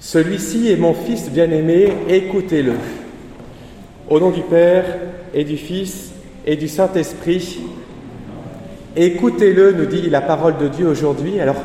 Celui-ci est mon Fils bien-aimé, écoutez-le. Au nom du Père et du Fils et du Saint-Esprit, écoutez-le, nous dit la parole de Dieu aujourd'hui. Alors,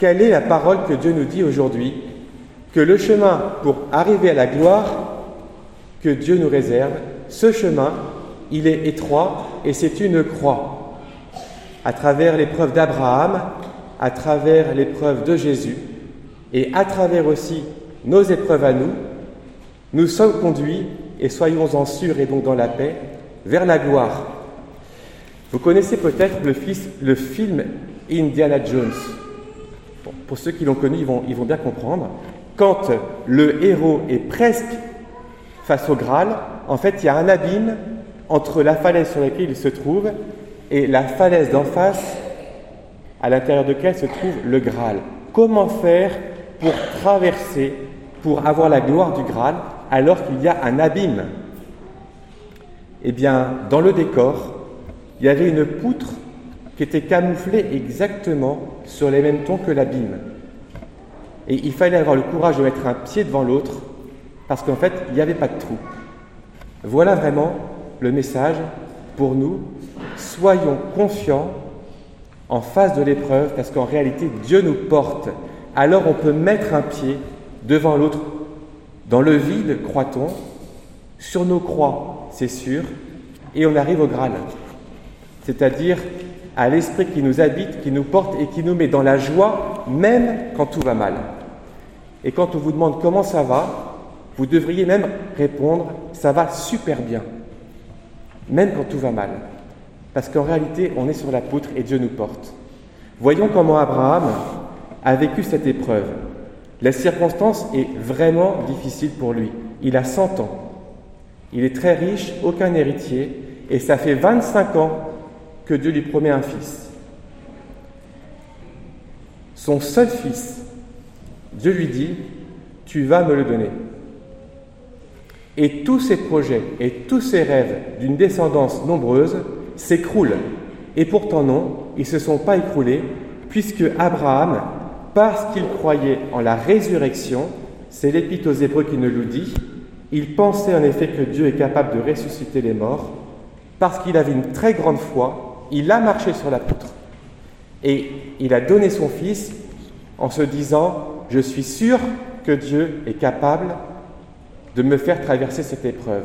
quelle est la parole que Dieu nous dit aujourd'hui? Que le chemin pour arriver à la gloire que Dieu nous réserve, ce chemin, il est étroit et c'est une croix. À travers l'épreuve d'Abraham, à travers l'épreuve de Jésus, et à travers aussi nos épreuves à nous, nous sommes conduits, et soyons-en sûrs et donc dans la paix, vers la gloire. Vous connaissez peut-être le, film Indiana Jones. pour ceux qui l'ont connu, ils vont, ils vont bien comprendre. Quand le héros est presque face au Graal, en fait, il y a un abîme entre la falaise sur laquelle il se trouve et la falaise d'en face à l'intérieur de laquelle se trouve le Graal. Comment faire pour traverser, pour avoir la gloire du Graal, alors qu'il y a un abîme Eh bien, dans le décor, il y avait une poutre qui était camouflée exactement sur les mêmes tons que l'abîme. Et il fallait avoir le courage de mettre un pied devant l'autre, parce qu'en fait, il n'y avait pas de trou. Voilà vraiment le message pour nous. Soyons confiants en face de l'épreuve, parce qu'en réalité, Dieu nous porte alors on peut mettre un pied devant l'autre. Dans le vide, croit-on, sur nos croix, c'est sûr, et on arrive au Graal, c'est-à-dire à, l'Esprit qui nous habite, qui nous porte et qui nous met dans la joie, même quand tout va mal. Et quand on vous demande comment ça va, vous devriez même répondre ça va super bien, même quand tout va mal. Parce qu'en réalité, on est sur la poutre et Dieu nous porte. Voyons comment Abraham, a vécu cette épreuve. La circonstance est vraiment difficile pour lui. Il a 100 ans. Il est très riche, aucun héritier, et ça fait 25 ans que Dieu lui promet un fils. Son seul fils, Dieu lui dit, tu vas me le donner. Et tous ses projets et tous ses rêves d'une descendance nombreuse s'écroulent. Et pourtant non, ils ne se sont pas écroulés, puisque Abraham parce qu'il croyait en la résurrection, c'est l'Épître aux Hébreux qui nous le dit, il pensait en effet que Dieu est capable de ressusciter les morts, parce qu'il avait une très grande foi, il a marché sur la poutre. Et il a donné son Fils en se disant, je suis sûr que Dieu est capable de me faire traverser cette épreuve,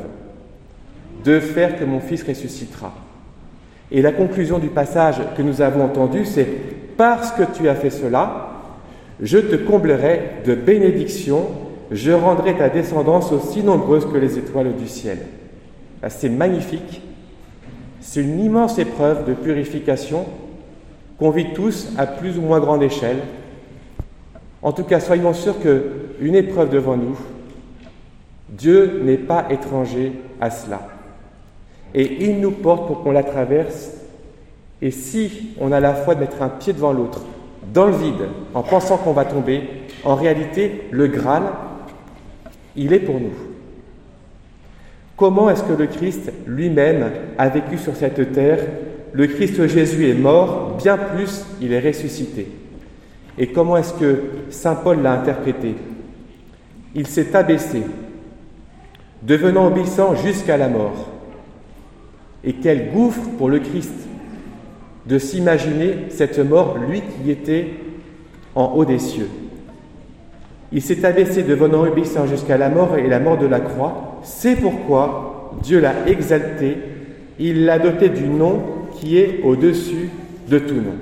de faire que mon Fils ressuscitera. Et la conclusion du passage que nous avons entendu, c'est parce que tu as fait cela, je te comblerai de bénédictions, je rendrai ta descendance aussi nombreuse que les étoiles du ciel. Ah, c'est magnifique. C'est une immense épreuve de purification qu'on vit tous à plus ou moins grande échelle. En tout cas, soyons sûrs qu'une épreuve devant nous, Dieu n'est pas étranger à cela. Et il nous porte pour qu'on la traverse. Et si on a la foi de mettre un pied devant l'autre, dans le vide, en pensant qu'on va tomber, en réalité, le Graal, il est pour nous. Comment est-ce que le Christ lui-même a vécu sur cette terre? Le Christ Jésus est mort, bien plus, il est ressuscité. Et comment est-ce que Saint Paul l'a interprété? Il s'est abaissé, devenant obéissant jusqu'à la mort. Et quel gouffre pour le Christ de s'imaginer cette mort, lui qui était en haut des cieux. Il s'est abaissé devenant obéissant jusqu'à la mort et la mort de la croix. C'est pourquoi Dieu l'a exalté, il l'a doté du nom qui est au-dessus de tout nom.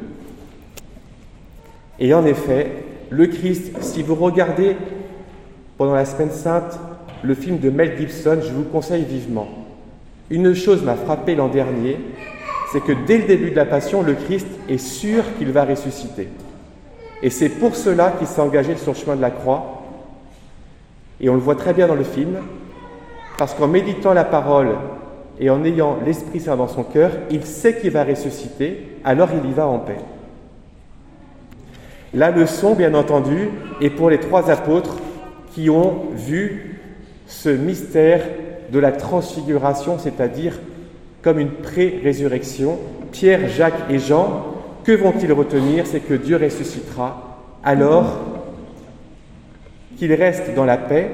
Et en effet, le Christ, si vous regardez pendant la semaine sainte le film de Mel Gibson, je vous conseille vivement. Une chose m'a frappé l'an dernier, c'est que dès le début de la passion, le Christ est sûr qu'il va ressusciter. Et c'est pour cela qu'il s'est engagé sur le chemin de la croix. Et on le voit très bien dans le film, parce qu'en méditant la parole et en ayant l'Esprit Saint dans son cœur, il sait qu'il va ressusciter, alors il y va en paix. La leçon, bien entendu, est pour les trois apôtres qui ont vu ce mystère de la transfiguration, c'est-à-dire comme une pré-résurrection. Pierre, Jacques et Jean, que vont-ils retenir? C'est que Dieu ressuscitera. Alors, qu'ils restent dans la paix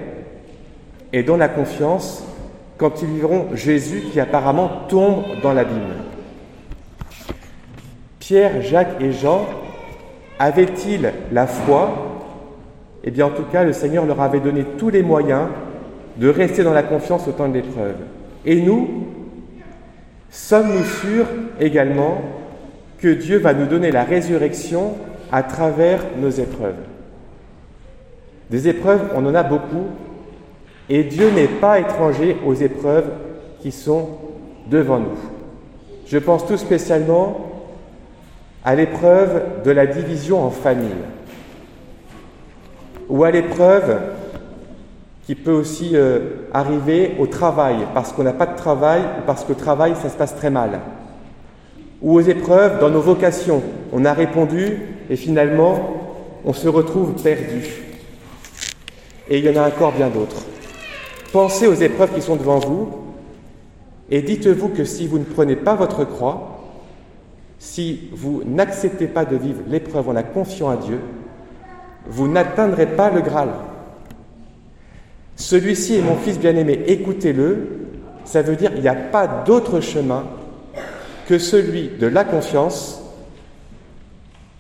et dans la confiance quand ils verront Jésus qui apparemment tombe dans l'abîme. Pierre, Jacques et Jean avaient-ils la foi? Eh bien en tout cas, le Seigneur leur avait donné tous les moyens de rester dans la confiance au temps de l'épreuve. Et nous, sommes-nous sûrs également que Dieu va nous donner la résurrection à travers nos épreuves Des épreuves, on en a beaucoup, et Dieu n'est pas étranger aux épreuves qui sont devant nous. Je pense tout spécialement à l'épreuve de la division en famille, ou à l'épreuve qui peut aussi euh, arriver au travail, parce qu'on n'a pas de travail ou parce que le travail, ça se passe très mal. Ou aux épreuves dans nos vocations. On a répondu et finalement, on se retrouve perdu. Et il y en a encore bien d'autres. Pensez aux épreuves qui sont devant vous et dites-vous que si vous ne prenez pas votre croix, si vous n'acceptez pas de vivre l'épreuve en la confiant à Dieu, vous n'atteindrez pas le Graal. Celui-ci est mon fils bien-aimé, écoutez-le. Ça veut dire qu'il n'y a pas d'autre chemin que celui de la confiance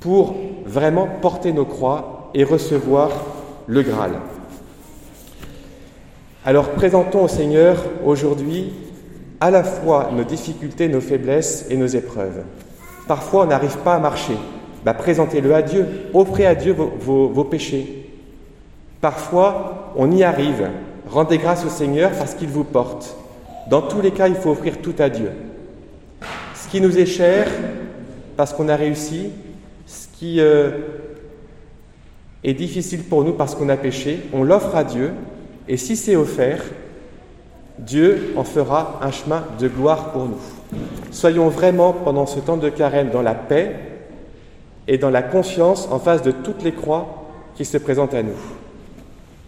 pour vraiment porter nos croix et recevoir le Graal. Alors présentons au Seigneur aujourd'hui à la fois nos difficultés, nos faiblesses et nos épreuves. Parfois on n'arrive pas à marcher. Bah, présentez-le à Dieu, offrez à Dieu vos péchés. Parfois, on y arrive. Rendez grâce au Seigneur parce qu'il vous porte. Dans tous les cas, il faut offrir tout à Dieu. Ce qui nous est cher, parce qu'on a réussi, ce qui euh, est difficile pour nous parce qu'on a péché, on l'offre à Dieu, et si c'est offert, Dieu en fera un chemin de gloire pour nous. Soyons vraiment pendant ce temps de carême dans la paix et dans la confiance en face de toutes les croix qui se présentent à nous.